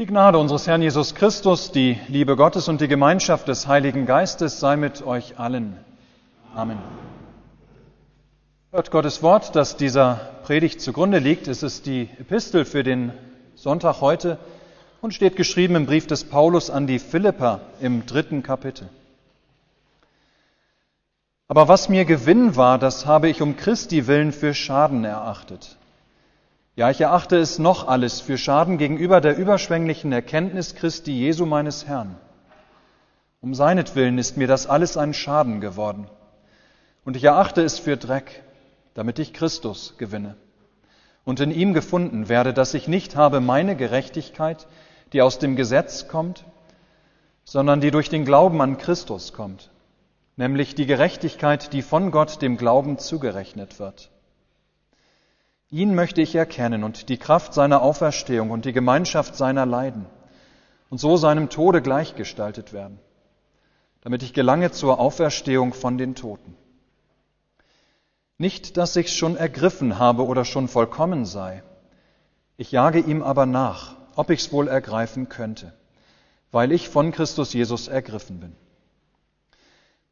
Die Gnade unseres Herrn Jesus Christus, die Liebe Gottes und die Gemeinschaft des Heiligen Geistes sei mit euch allen. Amen. Hört Gottes Wort, das dieser Predigt zugrunde liegt. Es ist die Epistel für den Sonntag heute und steht geschrieben im Brief des Paulus an die Philipper im dritten Kapitel. Aber was mir Gewinn war, das habe ich um Christi willen für Schaden erachtet. Ja, ich erachte es noch alles für Schaden gegenüber der überschwänglichen Erkenntnis Christi Jesu meines Herrn. Um seinetwillen ist mir das alles ein Schaden geworden. Und ich erachte es für Dreck, damit ich Christus gewinne und in ihm gefunden werde, dass ich nicht habe meine Gerechtigkeit, die aus dem Gesetz kommt, sondern die durch den Glauben an Christus kommt, nämlich die Gerechtigkeit, die von Gott dem Glauben zugerechnet wird. Ihn möchte ich erkennen und die Kraft seiner Auferstehung und die Gemeinschaft seiner Leiden und so seinem Tode gleichgestaltet werden, damit ich gelange zur Auferstehung von den Toten. Nicht, dass ich's schon ergriffen habe oder schon vollkommen sei. Ich jage ihm aber nach, ob ich's wohl ergreifen könnte, weil ich von Christus Jesus ergriffen bin.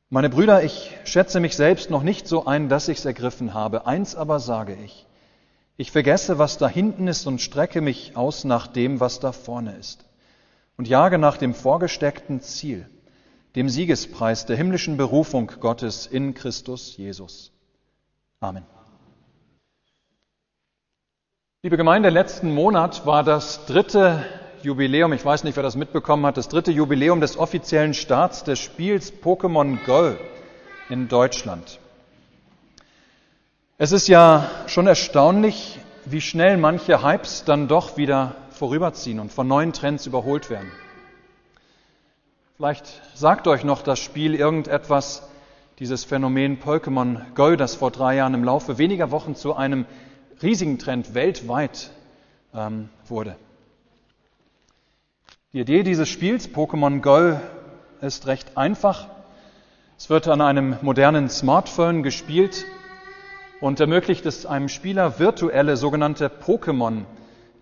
Meine Brüder, ich schätze mich selbst noch nicht so ein, dass ich's ergriffen habe. Eins aber sage ich. Ich vergesse, was da hinten ist und strecke mich aus nach dem, was da vorne ist und jage nach dem vorgesteckten Ziel, dem Siegespreis der himmlischen Berufung Gottes in Christus Jesus. Amen. Liebe Gemeinde, letzten Monat war das dritte Jubiläum, ich weiß nicht, wer das mitbekommen hat, das dritte Jubiläum des offiziellen Starts des Spiels Pokémon Go in Deutschland. Es ist ja schon erstaunlich, wie schnell manche Hypes dann doch wieder vorüberziehen und von neuen Trends überholt werden. Vielleicht sagt euch noch das Spiel irgendetwas, dieses Phänomen Pokémon Go, das vor drei Jahren im Laufe weniger Wochen zu einem riesigen Trend weltweit ähm, wurde. Die Idee dieses Spiels Pokémon Go ist recht einfach. Es wird an einem modernen Smartphone gespielt und ermöglicht es einem Spieler, virtuelle sogenannte Pokémon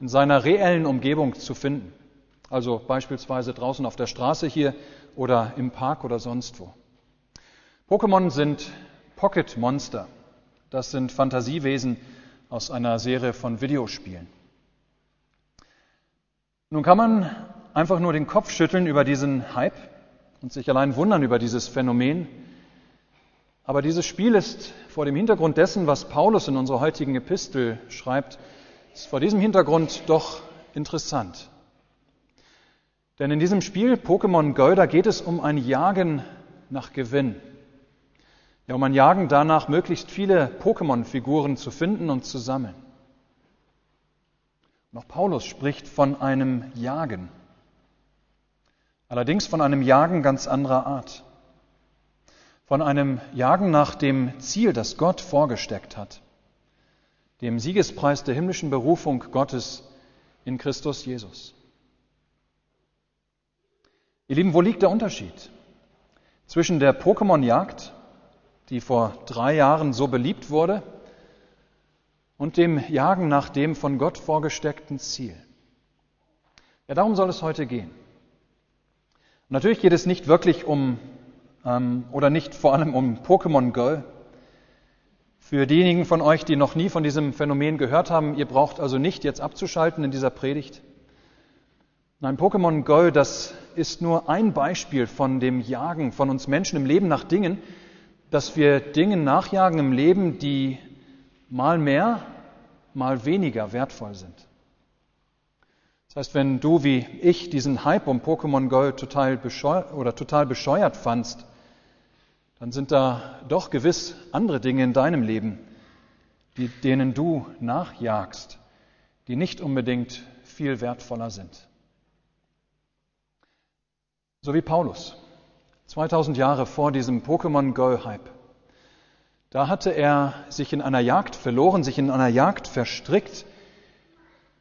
in seiner reellen Umgebung zu finden. Also beispielsweise draußen auf der Straße hier oder im Park oder sonst wo. Pokémon sind Pocket Monster. Das sind Fantasiewesen aus einer Serie von Videospielen. Nun kann man einfach nur den Kopf schütteln über diesen Hype und sich allein wundern über dieses Phänomen, aber dieses Spiel ist vor dem Hintergrund dessen, was Paulus in unserer heutigen Epistel schreibt, ist vor diesem Hintergrund doch interessant. Denn in diesem Spiel Pokémon Go, geht es um ein Jagen nach Gewinn. Ja, um ein Jagen danach, möglichst viele Pokémon-Figuren zu finden und zu sammeln. Und auch Paulus spricht von einem Jagen. Allerdings von einem Jagen ganz anderer Art von einem Jagen nach dem Ziel, das Gott vorgesteckt hat, dem Siegespreis der himmlischen Berufung Gottes in Christus Jesus. Ihr Lieben, wo liegt der Unterschied zwischen der Pokémon-Jagd, die vor drei Jahren so beliebt wurde, und dem Jagen nach dem von Gott vorgesteckten Ziel? Ja, darum soll es heute gehen. natürlich geht es nicht wirklich um oder nicht vor allem um Pokémon Go. Für diejenigen von euch, die noch nie von diesem Phänomen gehört haben, ihr braucht also nicht jetzt abzuschalten in dieser Predigt. Nein, Pokémon Go, das ist nur ein Beispiel von dem Jagen von uns Menschen im Leben nach Dingen, dass wir Dingen nachjagen im Leben, die mal mehr, mal weniger wertvoll sind. Das heißt, wenn du wie ich diesen Hype um Pokémon Go total bescheuert, oder total bescheuert fandst, dann sind da doch gewiss andere Dinge in deinem Leben, die, denen du nachjagst, die nicht unbedingt viel wertvoller sind. So wie Paulus, 2000 Jahre vor diesem Pokémon Go-Hype. Da hatte er sich in einer Jagd verloren, sich in einer Jagd verstrickt,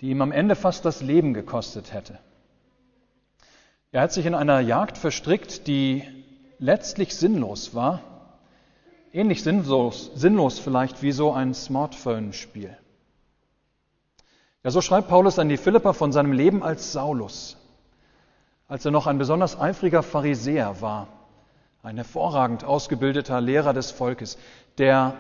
die ihm am Ende fast das Leben gekostet hätte. Er hat sich in einer Jagd verstrickt, die letztlich sinnlos war, ähnlich sinnlos, sinnlos vielleicht wie so ein Smartphone-Spiel. Ja, so schreibt Paulus an die Philipper von seinem Leben als Saulus, als er noch ein besonders eifriger Pharisäer war, ein hervorragend ausgebildeter Lehrer des Volkes, der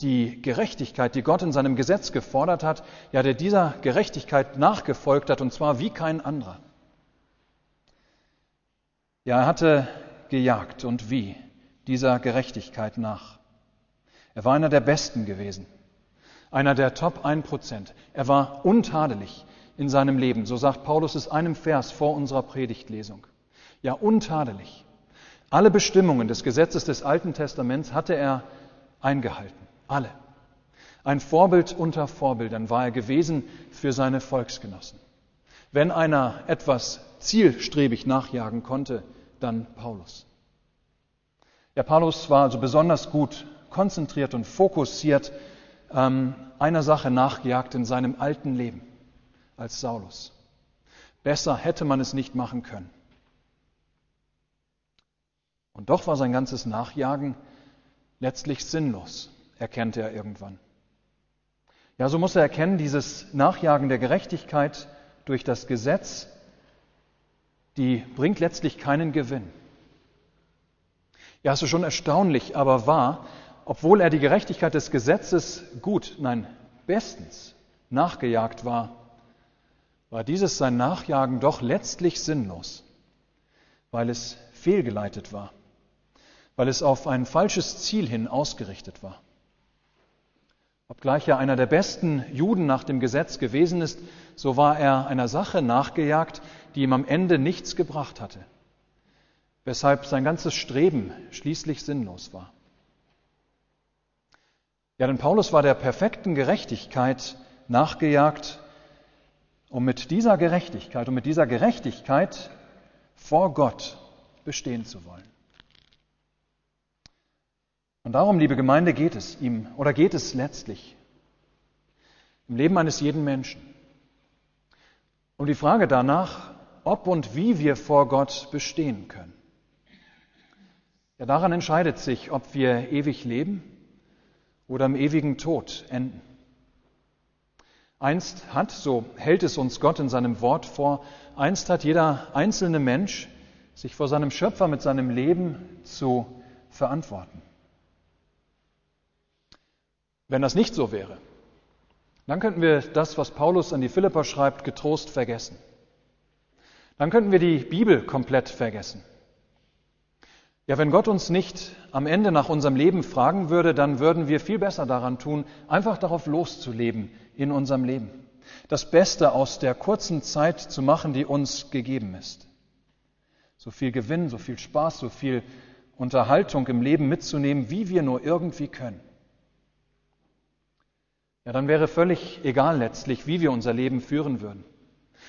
die Gerechtigkeit, die Gott in seinem Gesetz gefordert hat, ja, der dieser Gerechtigkeit nachgefolgt hat, und zwar wie kein anderer. Ja, er hatte gejagt und wie dieser Gerechtigkeit nach. Er war einer der Besten gewesen einer der Top 1%. Er war untadelig in seinem Leben, so sagt Paulus es einem Vers vor unserer Predigtlesung. Ja, untadelig. Alle Bestimmungen des Gesetzes des Alten Testaments hatte er eingehalten. Alle. Ein Vorbild unter Vorbildern war er gewesen für seine Volksgenossen. Wenn einer etwas zielstrebig nachjagen konnte, dann Paulus. Ja, Paulus war also besonders gut konzentriert und fokussiert ähm, einer Sache nachgejagt in seinem alten Leben als Saulus. Besser hätte man es nicht machen können. Und doch war sein ganzes Nachjagen letztlich sinnlos, erkannte er irgendwann. Ja, so muss er erkennen, dieses Nachjagen der Gerechtigkeit durch das Gesetz, die bringt letztlich keinen Gewinn. Ja, es ist schon erstaunlich, aber wahr, obwohl er die Gerechtigkeit des Gesetzes gut, nein, bestens nachgejagt war, war dieses sein Nachjagen doch letztlich sinnlos, weil es fehlgeleitet war, weil es auf ein falsches Ziel hin ausgerichtet war. Obgleich er einer der besten Juden nach dem Gesetz gewesen ist, so war er einer Sache nachgejagt, die ihm am Ende nichts gebracht hatte, weshalb sein ganzes Streben schließlich sinnlos war. Ja, denn Paulus war der perfekten Gerechtigkeit nachgejagt, um mit dieser Gerechtigkeit, um mit dieser Gerechtigkeit vor Gott bestehen zu wollen. Und darum, liebe Gemeinde, geht es ihm oder geht es letztlich im Leben eines jeden Menschen. Um die Frage danach, ob und wie wir vor Gott bestehen können. Ja, daran entscheidet sich, ob wir ewig leben oder im ewigen Tod enden. Einst hat, so hält es uns Gott in seinem Wort vor, einst hat jeder einzelne Mensch sich vor seinem Schöpfer mit seinem Leben zu verantworten. Wenn das nicht so wäre, dann könnten wir das, was Paulus an die Philipper schreibt, getrost vergessen. Dann könnten wir die Bibel komplett vergessen. Ja, wenn Gott uns nicht am Ende nach unserem Leben fragen würde, dann würden wir viel besser daran tun, einfach darauf loszuleben in unserem Leben. Das Beste aus der kurzen Zeit zu machen, die uns gegeben ist. So viel Gewinn, so viel Spaß, so viel Unterhaltung im Leben mitzunehmen, wie wir nur irgendwie können. Ja, dann wäre völlig egal letztlich, wie wir unser Leben führen würden.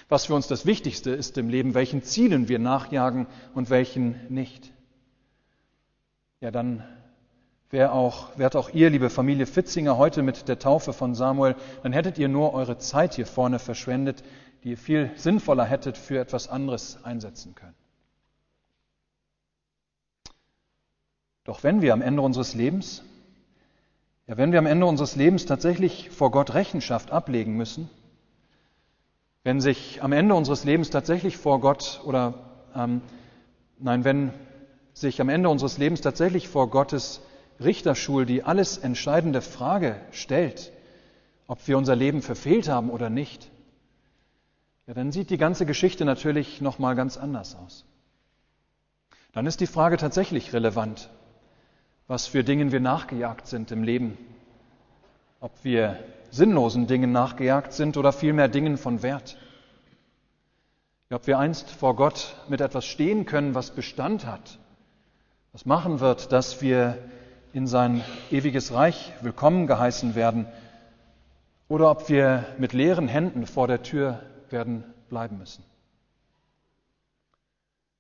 Was für uns das Wichtigste ist im Leben, welchen Zielen wir nachjagen und welchen nicht ja dann wäre auch, wärt auch ihr, liebe Familie Fitzinger, heute mit der Taufe von Samuel, dann hättet ihr nur eure Zeit hier vorne verschwendet, die ihr viel sinnvoller hättet für etwas anderes einsetzen können. Doch wenn wir am Ende unseres Lebens, ja, wenn wir am Ende unseres Lebens tatsächlich vor Gott Rechenschaft ablegen müssen, wenn sich am Ende unseres Lebens tatsächlich vor Gott oder ähm, nein, wenn sich am Ende unseres Lebens tatsächlich vor Gottes Richterschul die alles entscheidende Frage stellt, ob wir unser Leben verfehlt haben oder nicht, ja, dann sieht die ganze Geschichte natürlich noch mal ganz anders aus. Dann ist die Frage tatsächlich relevant, was für Dingen wir nachgejagt sind im Leben, ob wir sinnlosen Dingen nachgejagt sind oder vielmehr Dingen von Wert. Ob wir einst vor Gott mit etwas stehen können, was Bestand hat was machen wird, dass wir in sein ewiges Reich willkommen geheißen werden oder ob wir mit leeren Händen vor der Tür werden bleiben müssen.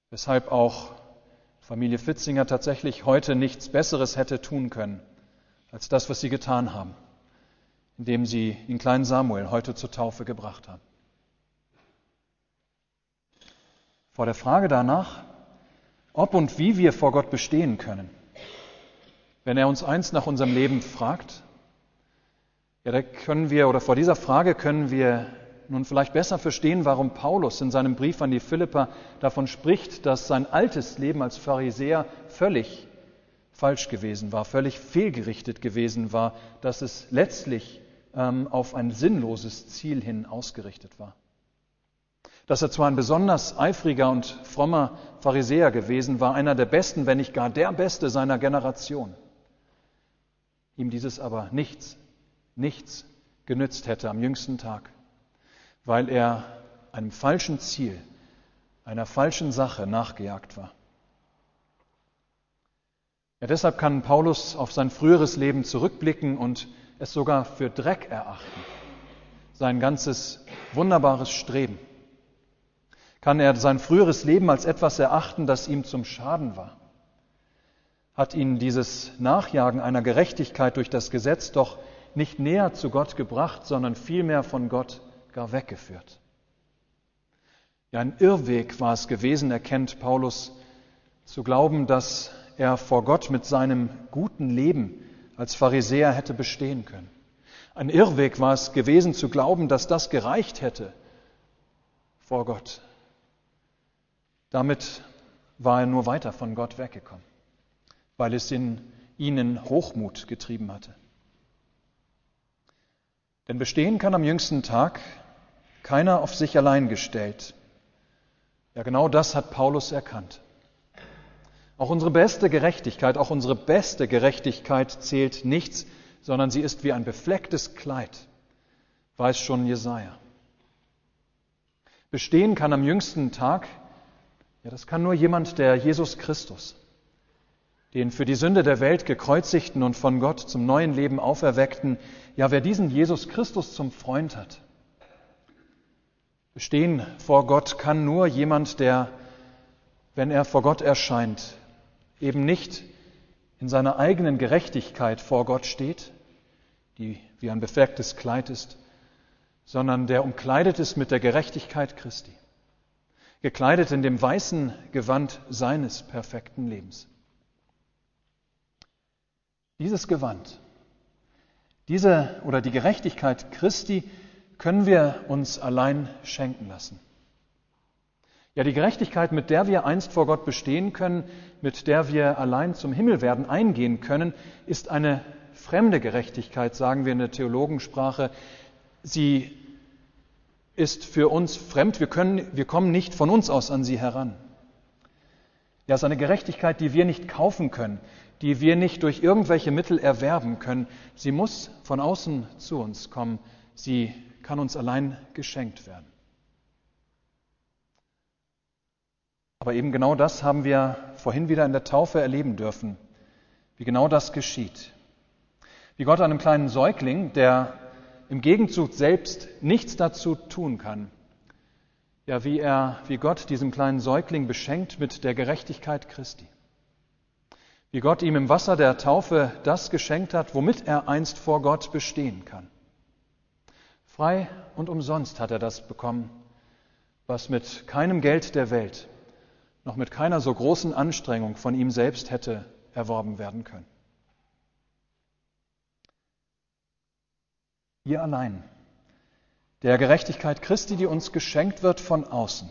Weshalb auch Familie Fitzinger tatsächlich heute nichts Besseres hätte tun können, als das, was sie getan haben, indem sie den kleinen Samuel heute zur Taufe gebracht haben. Vor der Frage danach, ob und wie wir vor Gott bestehen können. Wenn er uns eins nach unserem Leben fragt, ja, da können wir, oder vor dieser Frage können wir nun vielleicht besser verstehen, warum Paulus in seinem Brief an die Philipper davon spricht, dass sein altes Leben als Pharisäer völlig falsch gewesen war, völlig fehlgerichtet gewesen war, dass es letztlich auf ein sinnloses Ziel hin ausgerichtet war. Dass er zwar ein besonders eifriger und frommer Pharisäer gewesen war, einer der besten, wenn nicht gar der beste seiner Generation, ihm dieses aber nichts, nichts genützt hätte am jüngsten Tag, weil er einem falschen Ziel, einer falschen Sache nachgejagt war. Ja, deshalb kann Paulus auf sein früheres Leben zurückblicken und es sogar für Dreck erachten. Sein ganzes wunderbares Streben. Kann er sein früheres Leben als etwas erachten, das ihm zum Schaden war? Hat ihn dieses Nachjagen einer Gerechtigkeit durch das Gesetz doch nicht näher zu Gott gebracht, sondern vielmehr von Gott gar weggeführt. Ja, ein Irrweg war es gewesen, erkennt Paulus, zu glauben, dass er vor Gott mit seinem guten Leben als Pharisäer hätte bestehen können. Ein Irrweg war es gewesen zu glauben, dass das gereicht hätte vor Gott. Damit war er nur weiter von Gott weggekommen, weil es in ihnen Hochmut getrieben hatte. Denn bestehen kann am jüngsten Tag keiner auf sich allein gestellt. Ja, genau das hat Paulus erkannt. Auch unsere beste Gerechtigkeit, auch unsere beste Gerechtigkeit zählt nichts, sondern sie ist wie ein beflecktes Kleid, weiß schon Jesaja. Bestehen kann am jüngsten Tag, ja, das kann nur jemand, der Jesus Christus, den für die Sünde der Welt gekreuzigten und von Gott zum neuen Leben auferweckten, ja, wer diesen Jesus Christus zum Freund hat. Bestehen vor Gott kann nur jemand, der, wenn er vor Gott erscheint, eben nicht in seiner eigenen Gerechtigkeit vor Gott steht, die wie ein beflecktes Kleid ist, sondern der umkleidet ist mit der Gerechtigkeit Christi, gekleidet in dem weißen Gewand seines perfekten Lebens. Dieses Gewand, diese oder die Gerechtigkeit Christi können wir uns allein schenken lassen. Ja, die Gerechtigkeit, mit der wir einst vor Gott bestehen können, mit der wir allein zum Himmel werden eingehen können, ist eine fremde Gerechtigkeit, sagen wir in der Theologensprache. Sie ist für uns fremd, wir, können, wir kommen nicht von uns aus an sie heran. Ja, es ist eine Gerechtigkeit, die wir nicht kaufen können, die wir nicht durch irgendwelche Mittel erwerben können. Sie muss von außen zu uns kommen. Sie kann uns allein geschenkt werden. Aber eben genau das haben wir vorhin wieder in der Taufe erleben dürfen, wie genau das geschieht. Wie Gott einem kleinen Säugling, der im Gegenzug selbst nichts dazu tun kann, ja, wie er, wie Gott diesem kleinen Säugling beschenkt mit der Gerechtigkeit Christi. Wie Gott ihm im Wasser der Taufe das geschenkt hat, womit er einst vor Gott bestehen kann. Frei und umsonst hat er das bekommen, was mit keinem Geld der Welt, noch mit keiner so großen Anstrengung von ihm selbst hätte erworben werden können. Ihr allein, der Gerechtigkeit Christi, die uns geschenkt wird von außen.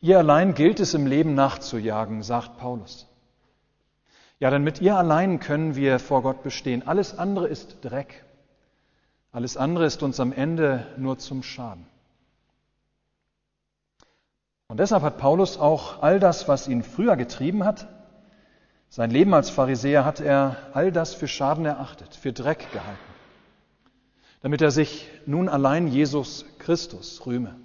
Ihr allein gilt es im Leben nachzujagen, sagt Paulus. Ja, denn mit ihr allein können wir vor Gott bestehen. Alles andere ist Dreck. Alles andere ist uns am Ende nur zum Schaden. Und deshalb hat Paulus auch all das, was ihn früher getrieben hat, sein Leben als Pharisäer, hat er all das für Schaden erachtet, für Dreck gehalten, damit er sich nun allein Jesus Christus rühme,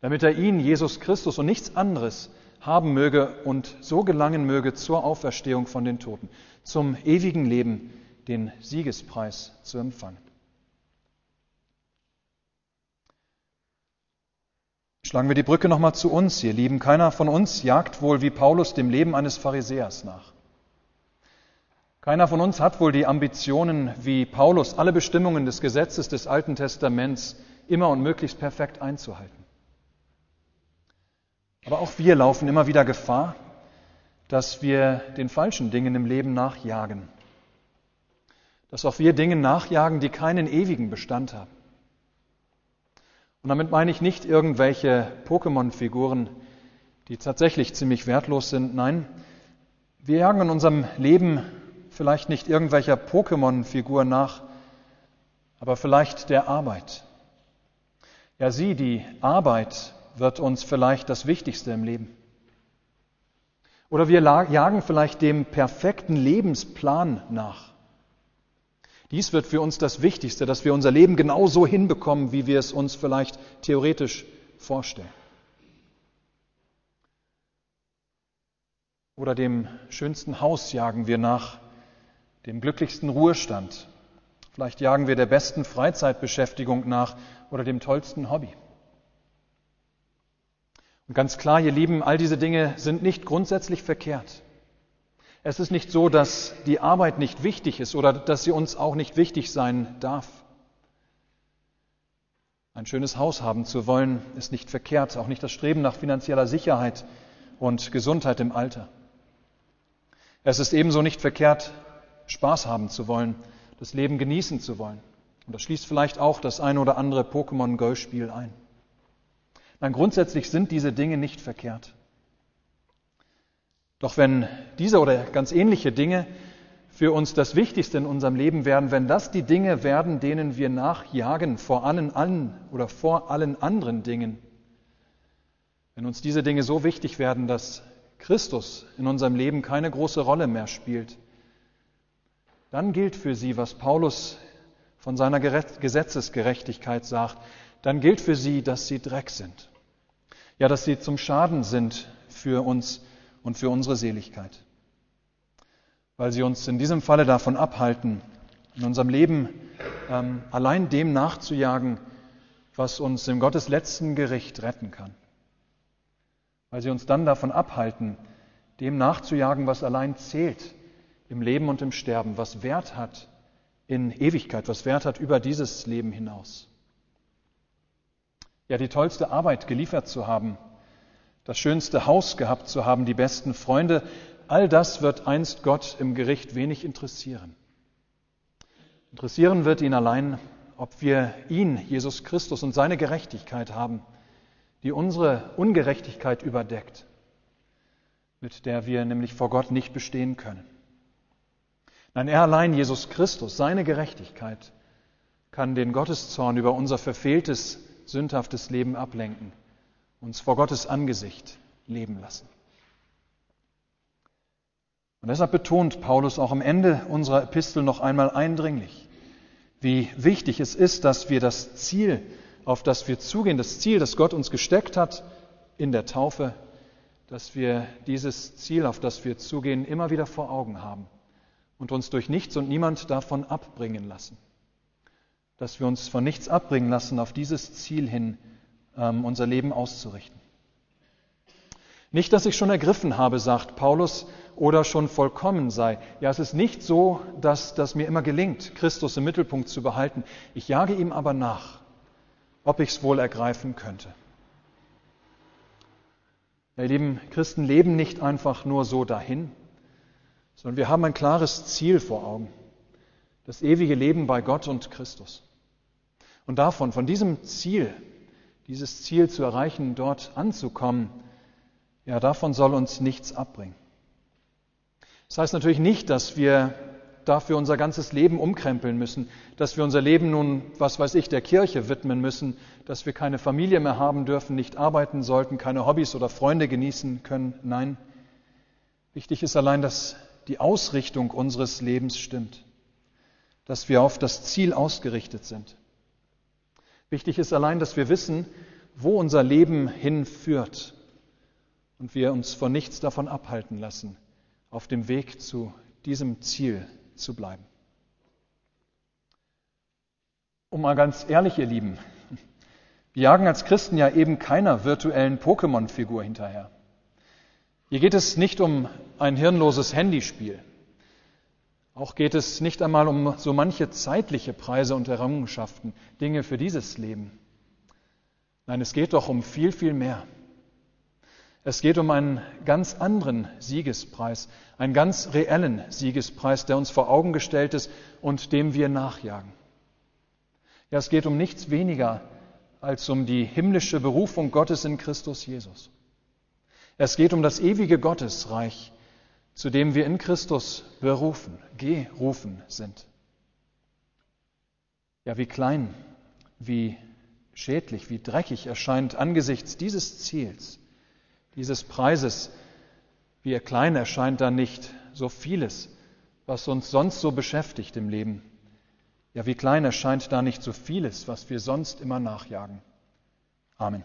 damit er ihn, Jesus Christus und nichts anderes haben möge und so gelangen möge zur Auferstehung von den Toten, zum ewigen Leben, den Siegespreis zu empfangen. Schlagen wir die Brücke nochmal zu uns, ihr Lieben. Keiner von uns jagt wohl wie Paulus dem Leben eines Pharisäers nach. Keiner von uns hat wohl die Ambitionen, wie Paulus alle Bestimmungen des Gesetzes des Alten Testaments immer und möglichst perfekt einzuhalten. Aber auch wir laufen immer wieder Gefahr, dass wir den falschen Dingen im Leben nachjagen. Dass auch wir Dingen nachjagen, die keinen ewigen Bestand haben. Und damit meine ich nicht irgendwelche Pokémon-Figuren, die tatsächlich ziemlich wertlos sind. Nein, wir jagen in unserem Leben vielleicht nicht irgendwelcher Pokémon-Figur nach, aber vielleicht der Arbeit. Ja, sie, die Arbeit, wird uns vielleicht das Wichtigste im Leben. Oder wir jagen vielleicht dem perfekten Lebensplan nach. Dies wird für uns das Wichtigste, dass wir unser Leben genau so hinbekommen, wie wir es uns vielleicht theoretisch vorstellen. Oder dem schönsten Haus jagen wir nach, dem glücklichsten Ruhestand. Vielleicht jagen wir der besten Freizeitbeschäftigung nach oder dem tollsten Hobby. Und ganz klar, ihr Lieben, all diese Dinge sind nicht grundsätzlich verkehrt. Es ist nicht so, dass die Arbeit nicht wichtig ist oder dass sie uns auch nicht wichtig sein darf. Ein schönes Haus haben zu wollen, ist nicht verkehrt, auch nicht das Streben nach finanzieller Sicherheit und Gesundheit im Alter. Es ist ebenso nicht verkehrt, Spaß haben zu wollen, das Leben genießen zu wollen. Und das schließt vielleicht auch das eine oder andere Pokémon Go-Spiel ein. Nein, grundsätzlich sind diese Dinge nicht verkehrt. Doch wenn diese oder ganz ähnliche Dinge für uns das Wichtigste in unserem Leben werden, wenn das die Dinge werden, denen wir nachjagen vor allen, allen oder vor allen anderen Dingen, wenn uns diese Dinge so wichtig werden, dass Christus in unserem Leben keine große Rolle mehr spielt, dann gilt für sie, was Paulus von seiner Gesetzesgerechtigkeit sagt, dann gilt für sie, dass sie Dreck sind. Ja, dass sie zum Schaden sind für uns und für unsere Seligkeit. Weil sie uns in diesem Falle davon abhalten, in unserem Leben ähm, allein dem nachzujagen, was uns im Gottes letzten Gericht retten kann. Weil sie uns dann davon abhalten, dem nachzujagen, was allein zählt im Leben und im Sterben, was Wert hat in Ewigkeit, was Wert hat über dieses Leben hinaus. Ja, die tollste Arbeit geliefert zu haben, das schönste Haus gehabt zu haben, die besten Freunde, all das wird einst Gott im Gericht wenig interessieren. Interessieren wird ihn allein, ob wir ihn, Jesus Christus und seine Gerechtigkeit haben, die unsere Ungerechtigkeit überdeckt, mit der wir nämlich vor Gott nicht bestehen können. Nein, er allein, Jesus Christus, seine Gerechtigkeit, kann den Gotteszorn über unser verfehltes, sündhaftes Leben ablenken uns vor Gottes Angesicht leben lassen. Und deshalb betont Paulus auch am Ende unserer Epistel noch einmal eindringlich, wie wichtig es ist, dass wir das Ziel, auf das wir zugehen, das Ziel, das Gott uns gesteckt hat in der Taufe, dass wir dieses Ziel, auf das wir zugehen, immer wieder vor Augen haben und uns durch nichts und niemand davon abbringen lassen. Dass wir uns von nichts abbringen lassen, auf dieses Ziel hin unser Leben auszurichten. Nicht, dass ich schon ergriffen habe, sagt Paulus, oder schon vollkommen sei. Ja, es ist nicht so, dass das mir immer gelingt, Christus im Mittelpunkt zu behalten. Ich jage ihm aber nach, ob ich es wohl ergreifen könnte. Ja, ihr lieben Christen leben nicht einfach nur so dahin, sondern wir haben ein klares Ziel vor Augen. Das ewige Leben bei Gott und Christus. Und davon, von diesem Ziel, dieses Ziel zu erreichen, dort anzukommen, ja, davon soll uns nichts abbringen. Das heißt natürlich nicht, dass wir dafür unser ganzes Leben umkrempeln müssen, dass wir unser Leben nun, was weiß ich, der Kirche widmen müssen, dass wir keine Familie mehr haben dürfen, nicht arbeiten sollten, keine Hobbys oder Freunde genießen können. Nein, wichtig ist allein, dass die Ausrichtung unseres Lebens stimmt, dass wir auf das Ziel ausgerichtet sind. Wichtig ist allein, dass wir wissen, wo unser Leben hinführt und wir uns von nichts davon abhalten lassen, auf dem Weg zu diesem Ziel zu bleiben. Um mal ganz ehrlich, ihr Lieben, wir jagen als Christen ja eben keiner virtuellen Pokémon-Figur hinterher. Hier geht es nicht um ein hirnloses Handyspiel. Auch geht es nicht einmal um so manche zeitliche Preise und Errungenschaften, Dinge für dieses Leben. Nein, es geht doch um viel, viel mehr. Es geht um einen ganz anderen Siegespreis, einen ganz reellen Siegespreis, der uns vor Augen gestellt ist und dem wir nachjagen. Ja, es geht um nichts weniger als um die himmlische Berufung Gottes in Christus Jesus. Es geht um das ewige Gottesreich, zu dem wir in Christus berufen, gerufen sind. Ja, wie klein, wie schädlich, wie dreckig erscheint angesichts dieses Ziels, dieses Preises, wie klein erscheint da nicht so vieles, was uns sonst so beschäftigt im Leben. Ja, wie klein erscheint da nicht so vieles, was wir sonst immer nachjagen. Amen.